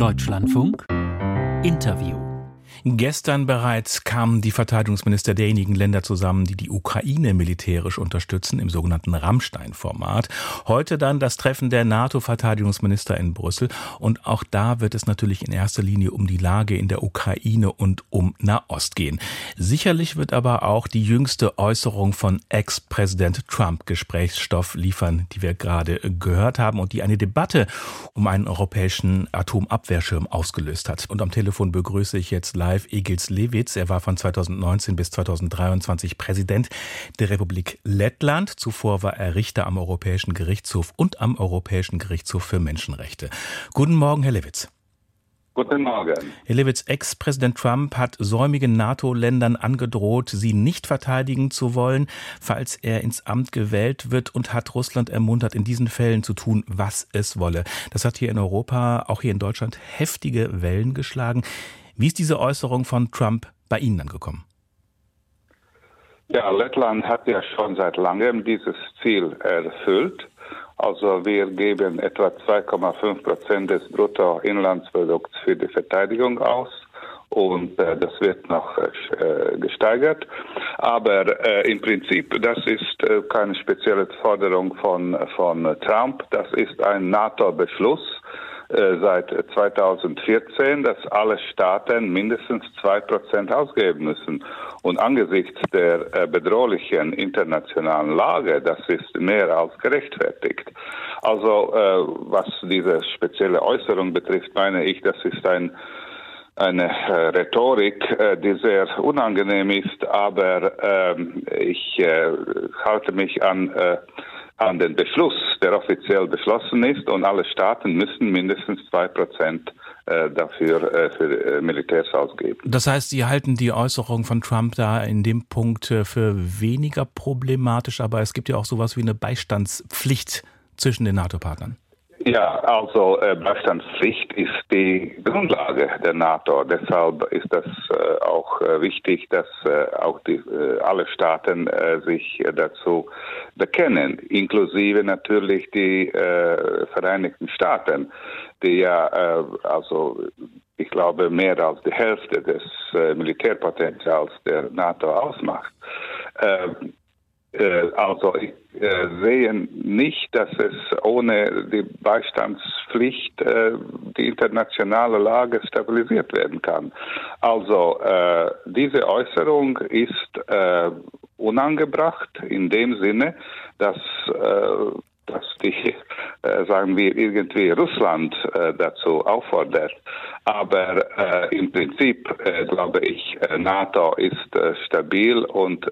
Deutschlandfunk. Interview Gestern bereits kamen die Verteidigungsminister derjenigen Länder zusammen, die die Ukraine militärisch unterstützen, im sogenannten Rammstein-Format. Heute dann das Treffen der NATO-Verteidigungsminister in Brüssel. Und auch da wird es natürlich in erster Linie um die Lage in der Ukraine und um Nahost gehen. Sicherlich wird aber auch die jüngste Äußerung von Ex-Präsident Trump Gesprächsstoff liefern, die wir gerade gehört haben und die eine Debatte um einen europäischen Atomabwehrschirm ausgelöst hat. Und am Telefon begrüße ich jetzt live live Egils Lewitz. Er war von 2019 bis 2023 Präsident der Republik Lettland. Zuvor war er Richter am Europäischen Gerichtshof und am Europäischen Gerichtshof für Menschenrechte. Guten Morgen, Herr Lewitz. Guten Morgen. Herr Lewitz, Ex-Präsident Trump hat säumigen NATO-Ländern angedroht, sie nicht verteidigen zu wollen, falls er ins Amt gewählt wird und hat Russland ermuntert, in diesen Fällen zu tun, was es wolle. Das hat hier in Europa, auch hier in Deutschland, heftige Wellen geschlagen. Wie ist diese Äußerung von Trump bei Ihnen angekommen? Ja, Lettland hat ja schon seit langem dieses Ziel erfüllt. Also wir geben etwa 2,5 Prozent des Bruttoinlandsprodukts für die Verteidigung aus und äh, das wird noch äh, gesteigert. Aber äh, im Prinzip, das ist äh, keine spezielle Forderung von, von Trump, das ist ein NATO-Beschluss äh, seit 2014, dass alle Staaten mindestens zwei Prozent ausgeben müssen. Und angesichts der äh, bedrohlichen internationalen Lage, das ist mehr als gerechtfertigt. Also äh, was diese spezielle Äußerung betrifft, meine ich, das ist ein eine Rhetorik, die sehr unangenehm ist, aber ähm, ich halte mich an an den Beschluss, der offiziell beschlossen ist, und alle Staaten müssen mindestens zwei Prozent äh, dafür äh, für äh, Militärs ausgeben. Das heißt, Sie halten die Äußerung von Trump da in dem Punkt für weniger problematisch, aber es gibt ja auch sowas wie eine Beistandspflicht zwischen den NATO-Partnern. Ja, also äh, Beistandspflicht ist die Grundlage der NATO. Deshalb ist das äh, auch äh, wichtig, dass äh, auch die, äh, alle Staaten äh, sich dazu bekennen, inklusive natürlich die Vereinigten Staaten, die ja also ich glaube mehr als die Hälfte des Militärpotenzials der NATO ausmacht. Äh, also ich äh, sehe nicht, dass es ohne die Beistandspflicht äh, die internationale Lage stabilisiert werden kann. Also äh, diese Äußerung ist äh, unangebracht in dem Sinne, dass äh, dass die, äh, sagen wir, irgendwie Russland äh, dazu auffordert. Aber äh, im Prinzip, äh, glaube ich, äh, NATO ist äh, stabil und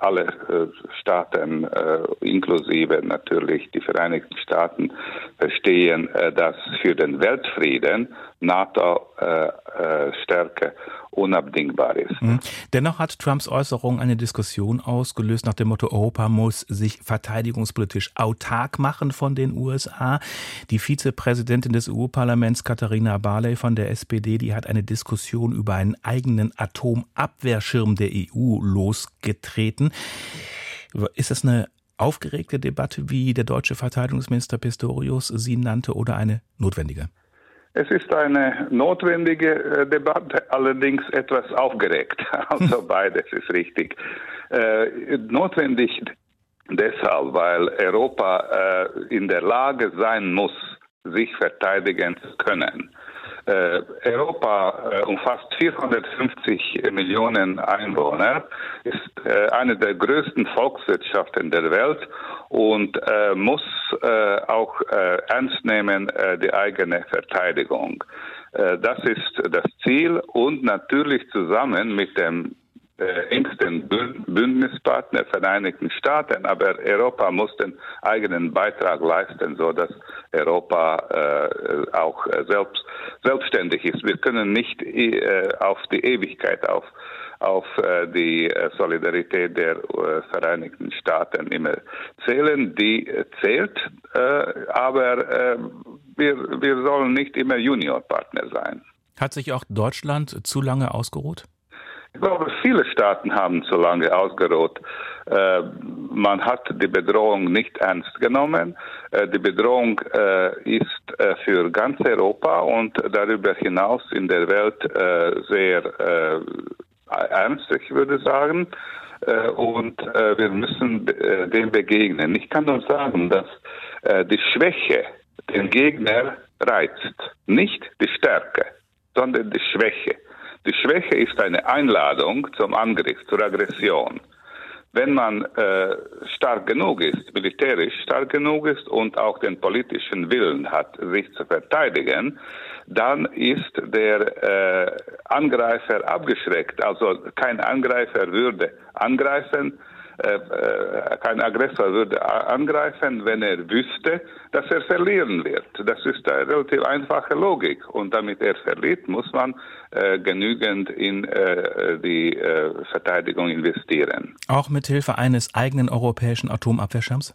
alle Staaten, inklusive natürlich die Vereinigten Staaten, verstehen, dass für den Weltfrieden NATO-Stärke unabdingbar ist. Mhm. Dennoch hat Trumps Äußerung eine Diskussion ausgelöst nach dem Motto, Europa muss sich verteidigungspolitisch autark machen von den USA. Die Vizepräsidentin des EU-Parlaments, Katharina Barley von der SPD, die hat eine Diskussion über einen eigenen Atomabwehrschirm der EU losgetreten. Ist das eine aufgeregte Debatte, wie der deutsche Verteidigungsminister Pistorius sie nannte, oder eine notwendige? Es ist eine notwendige äh, Debatte, allerdings etwas aufgeregt. Also beides ist richtig. Äh, notwendig deshalb, weil Europa äh, in der Lage sein muss, sich verteidigen zu können. Äh, Europa äh, umfasst 450 Millionen Einwohner, ist äh, eine der größten Volkswirtschaften der Welt und muss auch ernst nehmen die eigene Verteidigung. Das ist das Ziel und natürlich zusammen mit dem engsten Bündnispartner Vereinigten Staaten, aber Europa muss den eigenen Beitrag leisten, so dass Europa äh, auch selbst selbstständig ist. Wir können nicht äh, auf die Ewigkeit auf auf äh, die äh, Solidarität der äh, Vereinigten Staaten immer zählen. Die zählt, aber wir, wir sollen nicht immer Juniorpartner sein. Hat sich auch Deutschland zu lange ausgeruht? Ich glaube, viele Staaten haben zu lange ausgeruht. Äh, man hat die Bedrohung nicht ernst genommen. Äh, die Bedrohung äh, ist äh, für ganz Europa und darüber hinaus in der Welt äh, sehr äh, ernst, ich würde sagen. und wir müssen dem begegnen. Ich kann nur sagen, dass die Schwäche den Gegner reizt, nicht die Stärke, sondern die Schwäche. Die Schwäche ist eine Einladung zum Angriff, zur Aggression. Wenn man äh, stark genug ist, militärisch stark genug ist und auch den politischen Willen hat, sich zu verteidigen, dann ist der äh, Angreifer abgeschreckt. Also kein Angreifer würde angreifen, kein Aggressor würde angreifen, wenn er wüsste, dass er verlieren wird. Das ist eine relativ einfache Logik. Und damit er verliert, muss man äh, genügend in äh, die äh, Verteidigung investieren. Auch mit Hilfe eines eigenen europäischen Atomabwehrschirms?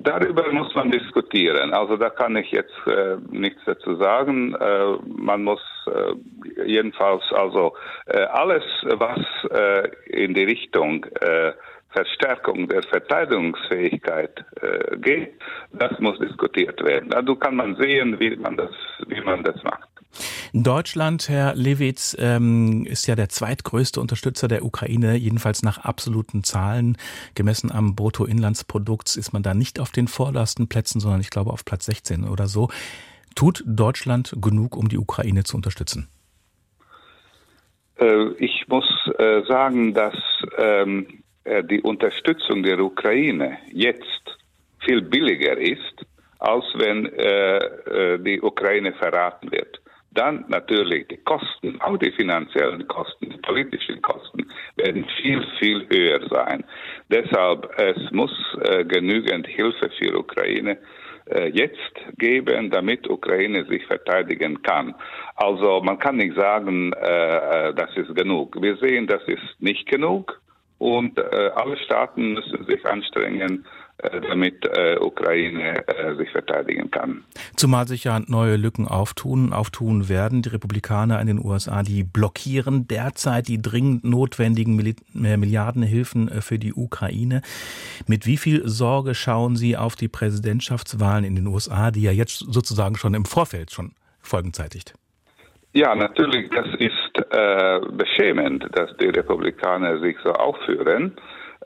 Darüber muss man diskutieren. Also da kann ich jetzt äh, nichts dazu sagen. Äh, man muss äh, jedenfalls also äh, alles, was äh, in die Richtung äh, Verstärkung der Verteidigungsfähigkeit geht, das muss diskutiert werden. Also kann man sehen, wie man das, wie man das macht. Deutschland, Herr Lewitz, ähm, ist ja der zweitgrößte Unterstützer der Ukraine, jedenfalls nach absoluten Zahlen. Gemessen am Bruttoinlandsprodukt ist man da nicht auf den vordersten Plätzen, sondern ich glaube auf Platz 16 oder so. Tut Deutschland genug, um die Ukraine zu unterstützen? Äh, ich muss äh, sagen, dass ähm, äh, die Unterstützung der Ukraine jetzt viel billiger ist, als wenn die Ukraine verraten wird dann natürlich die Kosten, auch die finanziellen Kosten, die politischen Kosten werden viel, viel höher sein. Deshalb es muss äh, genügend Hilfe für Ukraine äh, jetzt geben, damit Ukraine sich verteidigen kann. Also man kann nicht sagen, äh, äh das ist genug. Wir sehen, das ist nicht genug und äh, alle Staaten müssen sich anstrengen, äh, damit äh, Ukraine äh, sich verteidigen kann. Zumal sich ja neue Lücken auftun, auftun werden. Die Republikaner in den USA, die blockieren derzeit die dringend notwendigen Milliardenhilfen für die Ukraine. Mit wie viel Sorge schauen Sie auf die Präsidentschaftswahlen in den USA, die ja jetzt sozusagen schon im Vorfeld schon Folgen zeitigt? Ja, natürlich, das ist äh, beschämend, dass die Republikaner sich so aufführen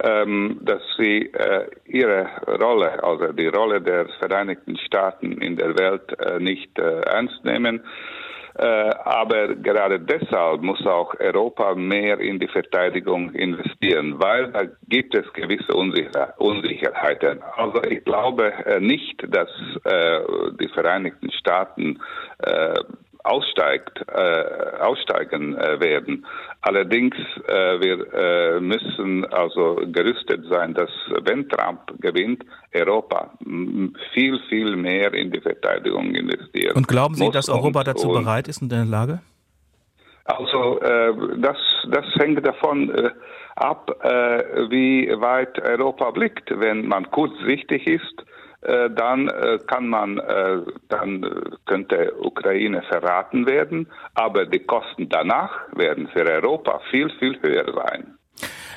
ähm, dass sie äh, ihre Rolle, also die Rolle der Vereinigten Staaten in der Welt äh, nicht äh, ernst nehmen. Äh, aber gerade deshalb muss auch Europa mehr in die Verteidigung investieren, weil da gibt es gewisse Unsicher Unsicherheiten. Also ich glaube äh, nicht, dass äh, die Vereinigten Staaten aussteigt, äh, aussteigen äh, werden. Allerdings, äh, wir äh, müssen also gerüstet sein, dass wenn Trump gewinnt, Europa viel, viel mehr in die Verteidigung investiert. Und glauben Sie, dass Europa dazu bereit ist und in der Lage? Also äh, das, das hängt davon äh, ab, äh, wie weit Europa blickt. Wenn man kurzsichtig ist, dann äh, kann man, äh, dann könnte Ukraine verraten werden, aber die Kosten danach werden für Europa viel, viel höher sein.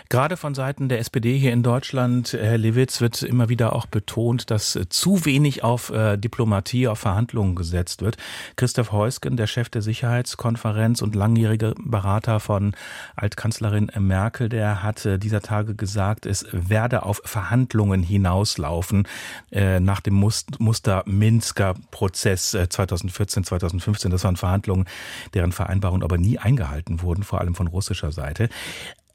Gerade von Seiten der SPD hier in Deutschland, Herr Lewitz, wird immer wieder auch betont, dass äh, zu wenig auf äh, Diplomatie, auf Verhandlungen gesetzt wird. Christoph Heusgen, der Chef der Sicherheitskonferenz und langjährige Berater von Altkanzlerin Merkel, der hat äh, dieser Tage gesagt, es werde auf Verhandlungen hinauslaufen äh, nach dem Muster Minsker Prozess 2014, 2015. Das waren Verhandlungen, deren Vereinbarungen aber nie eingehalten wurden, vor allem von russischer Seite.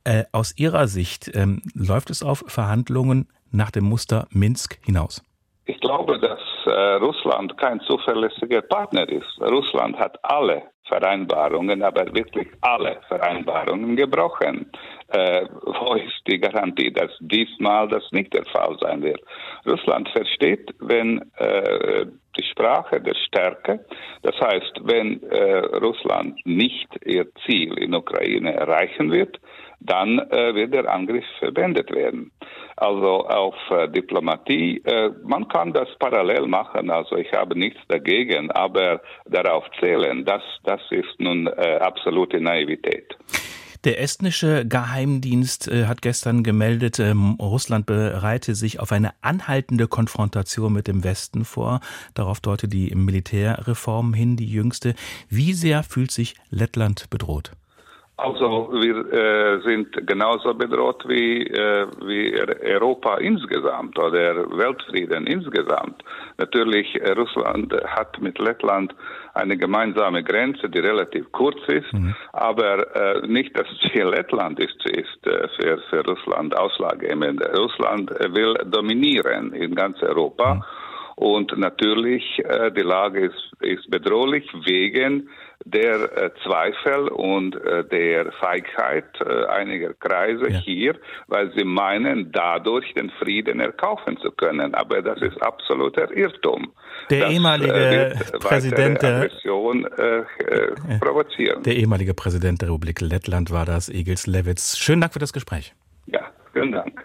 Äh, aus Ihrer Sicht ähm, läuft es auf Verhandlungen nach dem Muster Minsk hinaus? Ich glaube, dass äh, Russland kein zuverlässiger Partner ist. Russland hat alle Vereinbarungen, aber wirklich alle Vereinbarungen gebrochen. Äh, wo ist die Garantie, dass diesmal das nicht der Fall sein wird? Russland versteht, wenn äh, die Sprache der Stärke, das heißt, wenn äh, Russland nicht ihr Ziel in Ukraine erreichen wird, dann äh, wird der Angriff beendet werden. Also auf äh, Diplomatie, äh, man kann das parallel machen, also ich habe nichts dagegen, aber darauf zählen, das, das ist nun äh, absolute Naivität. Der estnische Geheimdienst äh, hat gestern gemeldet, ähm, Russland bereite sich auf eine anhaltende Konfrontation mit dem Westen vor. Darauf deutet die Militärreform hin, die jüngste. Wie sehr fühlt sich Lettland bedroht? Also wir äh, sind genauso bedroht wie, äh, wie Europa insgesamt oder Weltfrieden insgesamt. Natürlich, äh, Russland hat mit Lettland eine gemeinsame Grenze, die relativ kurz ist, mhm. aber äh, nicht das Ziel Lettland ist, ist äh, für, für Russland ausschlaggebend. Russland will dominieren in ganz Europa. Mhm. Und natürlich, äh, die Lage ist, ist bedrohlich wegen der äh, Zweifel und äh, der Feigheit äh, einiger Kreise ja. hier, weil sie meinen, dadurch den Frieden erkaufen zu können. Aber das ist absoluter Irrtum. Der das, ehemalige äh, Präsident der Aggression äh, provozieren. Der ehemalige Präsident der Republik Lettland war das, Egils Levits. Schönen Dank für das Gespräch. Ja, vielen Dank.